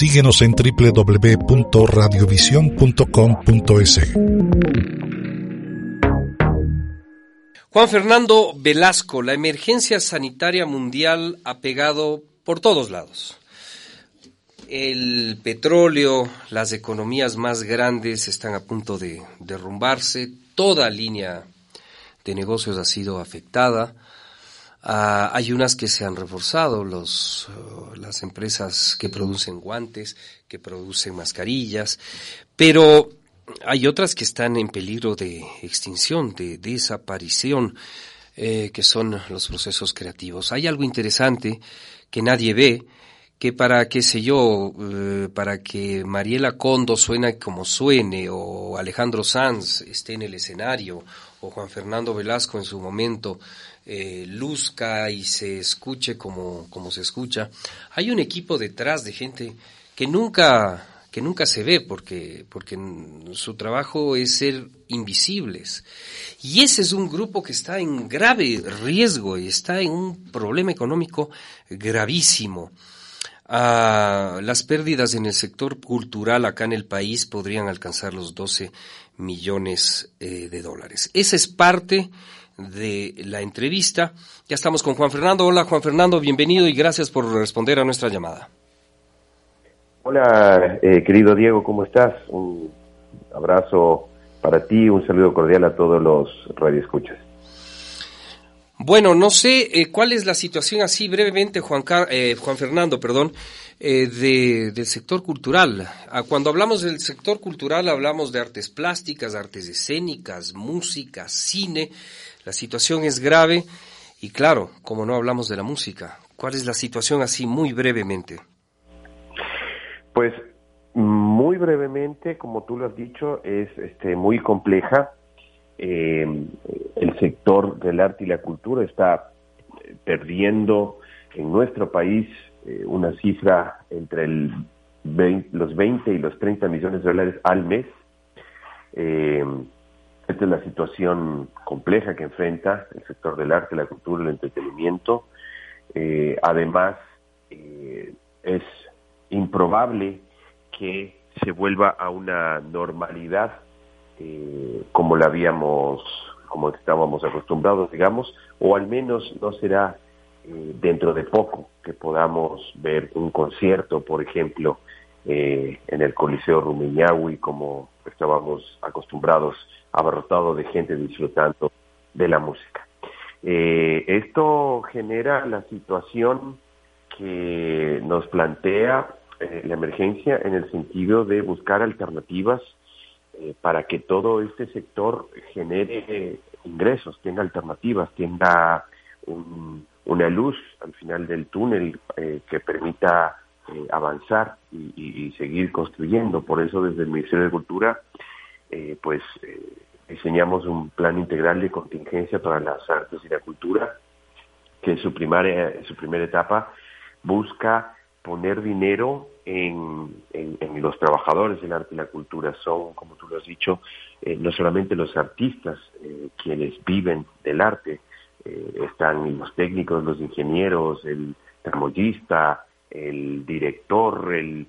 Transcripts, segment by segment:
Síguenos en www.radiovision.com.es. Juan Fernando Velasco, la emergencia sanitaria mundial ha pegado por todos lados. El petróleo, las economías más grandes están a punto de derrumbarse, toda línea de negocios ha sido afectada. Ah, hay unas que se han reforzado, los, uh, las empresas que producen guantes, que producen mascarillas, pero hay otras que están en peligro de extinción, de desaparición, eh, que son los procesos creativos. Hay algo interesante que nadie ve, que para, qué sé yo, eh, para que Mariela Condo suene como suene, o Alejandro Sanz esté en el escenario, o Juan Fernando Velasco en su momento eh, luzca y se escuche como, como se escucha, hay un equipo detrás de gente que nunca que nunca se ve porque, porque su trabajo es ser invisibles. Y ese es un grupo que está en grave riesgo y está en un problema económico gravísimo. Ah, las pérdidas en el sector cultural acá en el país podrían alcanzar los 12 millones eh, de dólares. Esa es parte de la entrevista. Ya estamos con Juan Fernando. Hola Juan Fernando, bienvenido y gracias por responder a nuestra llamada. Hola, eh, querido Diego, ¿cómo estás? Un abrazo para ti, un saludo cordial a todos los radioescuchas. Bueno, no sé eh, cuál es la situación así brevemente, Juan, eh, Juan Fernando, perdón, eh, de, del sector cultural. Ah, cuando hablamos del sector cultural hablamos de artes plásticas, artes escénicas, música, cine. La situación es grave y claro, como no hablamos de la música, ¿cuál es la situación así muy brevemente? Pues muy brevemente, como tú lo has dicho, es este, muy compleja eh, el sector del arte y la cultura está eh, perdiendo en nuestro país eh, una cifra entre el los 20 y los 30 millones de dólares al mes. Esta es la situación compleja que enfrenta el sector del arte, la cultura, el entretenimiento. además, es improbable que se vuelva a una normalidad eh, como la habíamos, como estábamos acostumbrados, digamos, o al menos no será eh, dentro de poco que podamos ver un concierto, por ejemplo, eh, en el Coliseo Rumiñahui, como estábamos acostumbrados, abarrotado de gente disfrutando de la música. esto genera la situación que nos plantea la emergencia en el sentido de buscar alternativas eh, para que todo este sector genere ingresos, tenga alternativas, tenga una luz al final del túnel eh, que permita eh, avanzar y, seguir construyendo. Por eso desde el Ministerio de Cultura, pues diseñamos un plan integral de contingencia para las artes y la cultura, que en su, primaria, en su primera etapa busca poner dinero en, los trabajadores del arte y la cultura. Son, como tú lo has dicho, eh, no solamente los artistas eh, quienes viven del arte, eh, están los técnicos, los ingenieros, el tramoyista, el director, el,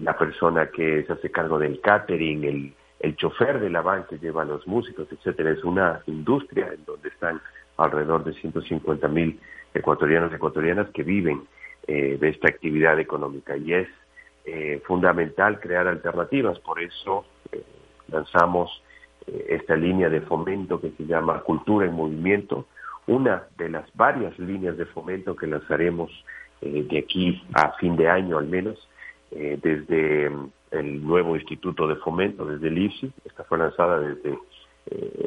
la persona que se hace cargo del catering, el, el chofer de la van lleva a los músicos, etcétera. Es una industria en donde están alrededor de 150 mil ecuatorianos y ecuatorianas que viven eh, de esta actividad económica y es eh, fundamental crear alternativas. Por eso eh, lanzamos esta línea de fomento que se llama Cultura en Movimiento, una de las varias líneas de fomento que lanzaremos de aquí a fin de año al menos, desde mm, el nuevo Instituto de Fomento, desde el IFSI, esta fue lanzada desde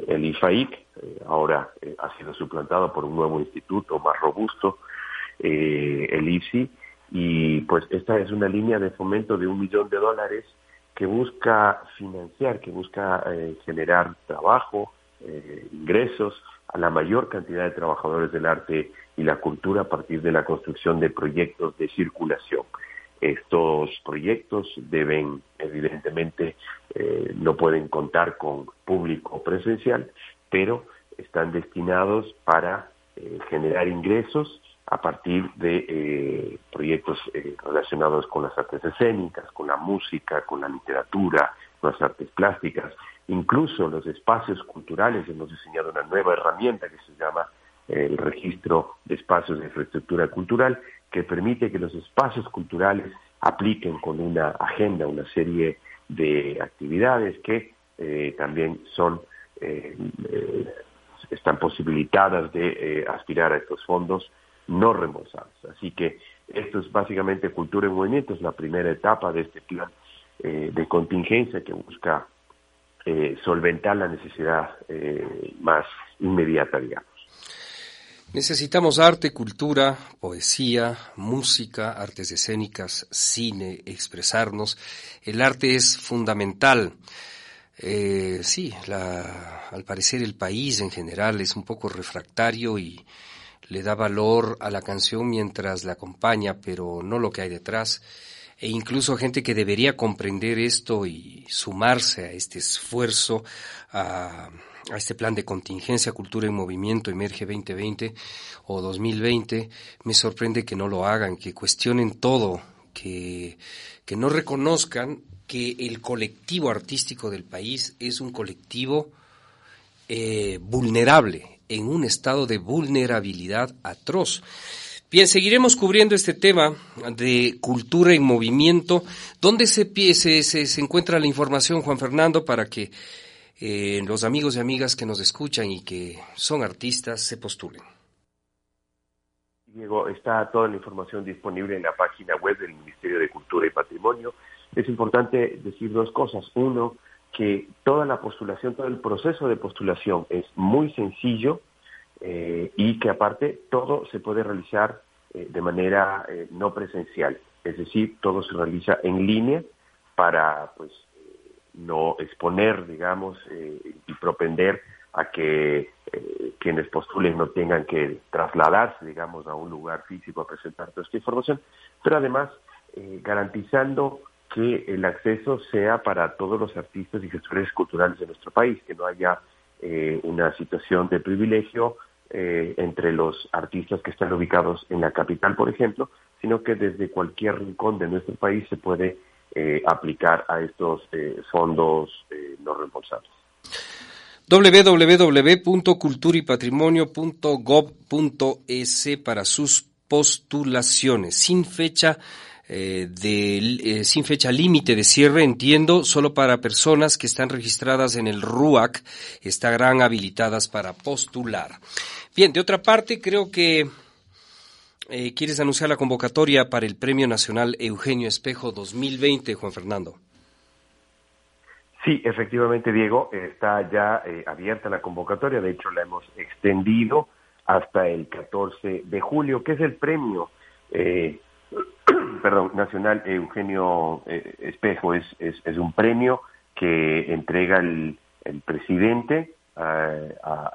el IFAIC, ahora ha sido suplantado por un nuevo instituto más robusto, el IFSI y pues esta es una línea de fomento de un millón de dólares que busca financiar, que busca generar trabajo, ingresos a la mayor cantidad de trabajadores del arte y la cultura a partir de la construcción de proyectos de circulación. Estos proyectos deben, evidentemente, eh, no pueden contar con público presencial, pero están destinados para eh, generar ingresos a partir de eh, proyectos relacionados con las artes escénicas, con la música, con la literatura, con las artes plásticas, incluso los espacios culturales. Hemos diseñado una nueva herramienta que se llama el registro de espacios de infraestructura cultural, que permite que los espacios culturales apliquen con una agenda una serie de actividades que eh, también son eh, eh, están posibilitadas de aspirar a estos fondos no reembolsados. Así que esto es básicamente Cultura en Movimiento, es la primera etapa de este plan de contingencia que busca solventar la necesidad más inmediata, digamos. Necesitamos arte, cultura, poesía, música, artes escénicas, cine, expresarnos. El arte es fundamental. Eh, sí, al parecer el país en general es un poco refractario y le da valor a la canción mientras la acompaña, pero no lo que hay detrás. E incluso gente que debería comprender esto y sumarse a este esfuerzo, a a este plan de contingencia Cultura en Movimiento Emerge 2020 o 2020, me sorprende que no lo hagan, que cuestionen todo, que, que no reconozcan que el colectivo artístico del país es un colectivo eh, vulnerable, en un estado de vulnerabilidad atroz. Bien, seguiremos cubriendo este tema de cultura en movimiento. ¿Dónde se, se, se encuentra la información, Juan Fernando, para que eh, los amigos y amigas que nos escuchan y que son artistas se postulen. Diego, está toda la información disponible en la página web del Ministerio de Cultura y Patrimonio. Es importante decir dos cosas. Uno, que toda la postulación, todo el proceso de postulación es muy sencillo eh, y que aparte todo se puede realizar eh, de manera no presencial. Es decir, todo se realiza en línea para pues no exponer, digamos, eh, y propender a que eh, quienes postulen no tengan que trasladarse, digamos, a un lugar físico a presentar toda esta información, pero además eh, garantizando que el acceso sea para todos los artistas y gestores culturales de nuestro país, que no haya una situación de privilegio entre los artistas que están ubicados en la capital, por ejemplo, sino que desde cualquier rincón de nuestro país se puede eh, aplicar a estos eh, fondos eh, no reembolsables www.culturipatrimonio.gov.es para sus postulaciones sin fecha de, sin fecha límite de cierre, entiendo, solo para personas que están registradas en el RUAC estarán habilitadas para postular. Bien, de otra parte, creo que eh, ¿Quieres anunciar la convocatoria para el Premio Nacional Eugenio Espejo 2020, Juan Fernando? Sí, efectivamente, Diego, está ya eh, abierta la convocatoria, de hecho la hemos extendido hasta el 14 de julio, que es el premio eh, perdón, Nacional Eugenio Espejo, es, es, un premio que entrega el, presidente a,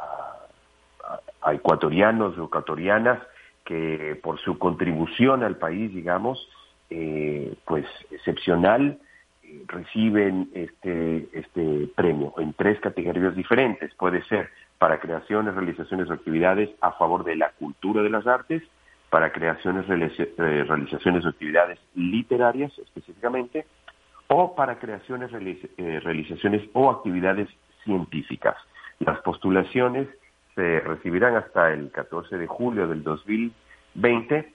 a ecuatorianos o ecuatorianas que por su contribución al país, digamos, eh, pues excepcional, eh, reciben este, este premio en tres categorías diferentes. Puede ser para creaciones, realizaciones o actividades a favor de la cultura de las artes, para creaciones, eh, realizaciones o actividades literarias específicamente, o para creaciones, realizaciones o actividades científicas. Las postulaciones se recibirán hasta el 14 de julio del 2020.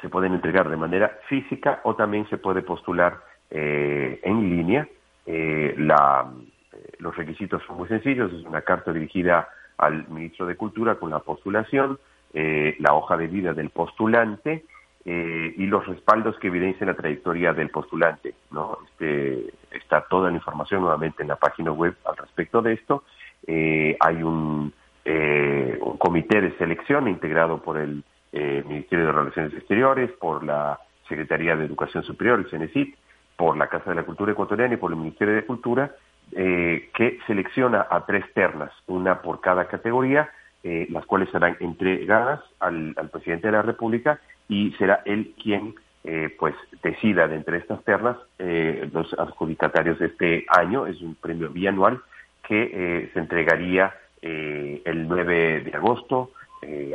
Se pueden entregar de manera física o también se puede postular eh, en línea. Eh, la, eh, los requisitos son muy sencillos. Es una carta dirigida al ministro de Cultura con la postulación, la hoja de vida del postulante y los respaldos que evidencian la trayectoria del postulante. ¿no? Este, está toda la información nuevamente en la página web al respecto de esto. hay un eh, un comité de selección integrado por el eh, Ministerio de Relaciones Exteriores, por la Secretaría de Educación Superior, el CENESIT, por la Casa de la Cultura Ecuatoriana y por el Ministerio de Cultura, eh, que selecciona a tres ternas, una por cada categoría, eh, las cuales serán entregadas al, presidente de la República y será él quien eh, pues decida de entre estas ternas los adjudicatarios de este año. Es un premio bianual que se entregaría el 9 de agosto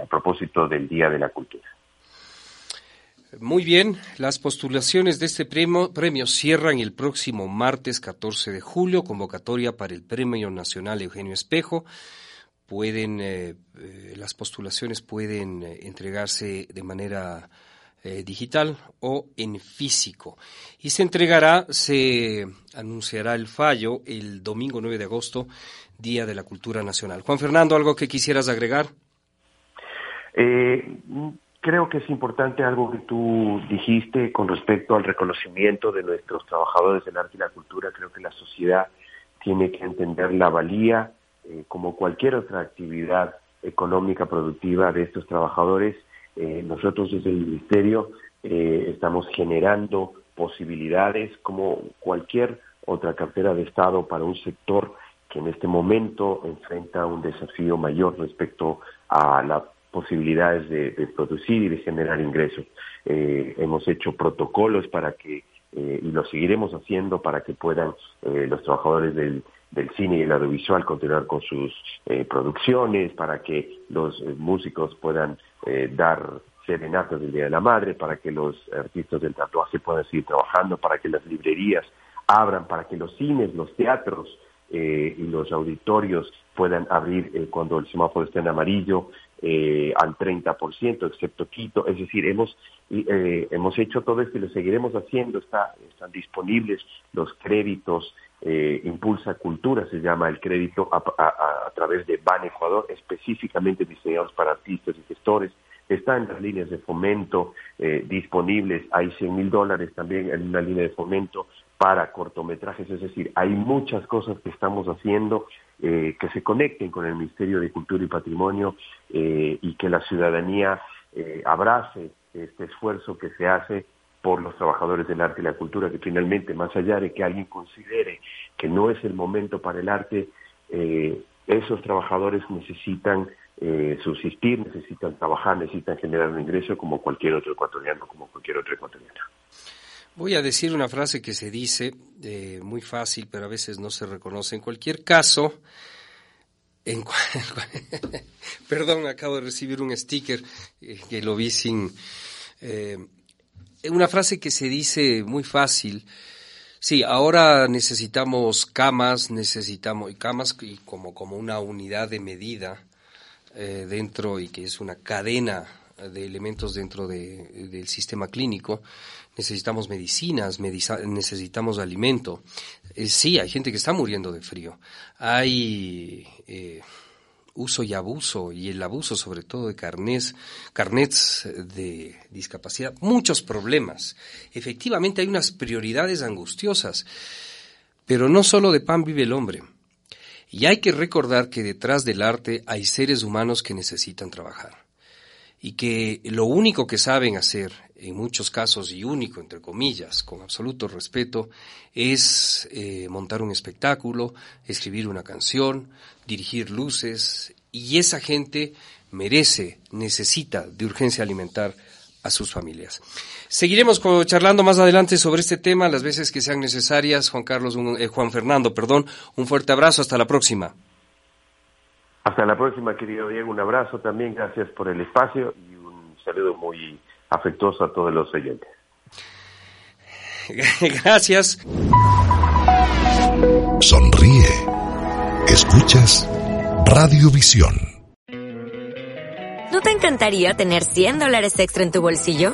a propósito del Día de la Cultura. Muy bien, las postulaciones de este premio, premio, cierran el próximo martes 14 de julio, convocatoria para el Premio Nacional Eugenio Espejo. Pueden, eh, eh, las postulaciones pueden eh, entregarse de manera digital o en físico. Y se entregará, se anunciará el fallo el domingo 9 de agosto, Día de la Cultura Nacional. Juan Fernando, ¿algo que quisieras agregar? Creo que es importante algo que tú dijiste con respecto al reconocimiento de nuestros trabajadores del arte y la cultura. Creo que la sociedad tiene que entender la valía, eh, como cualquier otra actividad económica productiva de estos trabajadores. Eh, nosotros desde el Ministerio eh, estamos generando posibilidades como cualquier otra cartera de Estado para un sector que en este momento enfrenta un desafío mayor respecto a la posibilidades de, producir y de generar ingresos. Eh, hemos hecho protocolos para que, eh, y lo seguiremos haciendo para que puedan eh, los trabajadores del, del cine y el audiovisual continuar con sus producciones, para que los músicos puedan dar serenatas del Día de la Madre, para que los artistas del tatuaje puedan seguir trabajando, para que las librerías abran, para que los cines, los teatros y los auditorios puedan abrir cuando el semáforo esté en amarillo, eh, al 30%, excepto Quito. Es decir, hemos, eh, hemos hecho todo esto y lo seguiremos haciendo. Está, están disponibles los créditos. Eh, Impulsa Cultura se llama el crédito a, través de Ban Ecuador, específicamente diseñados para artistas y gestores. Está en las líneas de fomento eh, disponibles. Hay 100 mil dólares también en una línea de fomento para cortometrajes. Es decir, hay muchas cosas que estamos haciendo eh, que se conecten con el Ministerio de Cultura y Patrimonio eh, y que la ciudadanía eh, abrace este esfuerzo que se hace por los trabajadores del arte y la cultura, que finalmente, más allá de que alguien considere que no es el momento para el arte, esos trabajadores necesitan subsistir, necesitan trabajar, necesitan generar un ingreso como cualquier otro ecuatoriano, como cualquier otro ecuatoriano. Voy a decir una frase que se dice eh, muy fácil, pero a veces no se reconoce. En cualquier caso, en perdón, acabo de recibir un sticker eh, que lo vi sin... Eh, una frase que se dice muy fácil. Sí, ahora necesitamos camas, necesitamos camas y como, como una unidad de medida dentro y que es una cadena de elementos dentro del sistema clínico necesitamos medicinas, necesitamos alimento. Eh, sí, hay gente que está muriendo de frío. Hay eh, uso y abuso, y el abuso sobre todo de carnets, carnets de discapacidad, muchos problemas. Efectivamente hay unas prioridades angustiosas, pero no solo de pan vive el hombre. Y hay que recordar que detrás del arte hay seres humanos que necesitan trabajar y que lo único que saben hacer, en muchos casos y único, entre comillas, con absoluto respeto, es eh, montar un espectáculo, escribir una canción, dirigir luces, y esa gente merece, necesita de urgencia alimentar a sus familias. Seguiremos charlando más adelante sobre este tema las veces que sean necesarias. Juan Carlos, eh, Juan Fernando, perdón, un fuerte abrazo, hasta la próxima. Hasta la próxima, querido Diego. Un abrazo también. Gracias por el espacio y un saludo muy afectuoso a todos los oyentes. Gracias. Sonríe. Escuchas Radiovisión. ¿No te encantaría tener 100 dólares extra en tu bolsillo?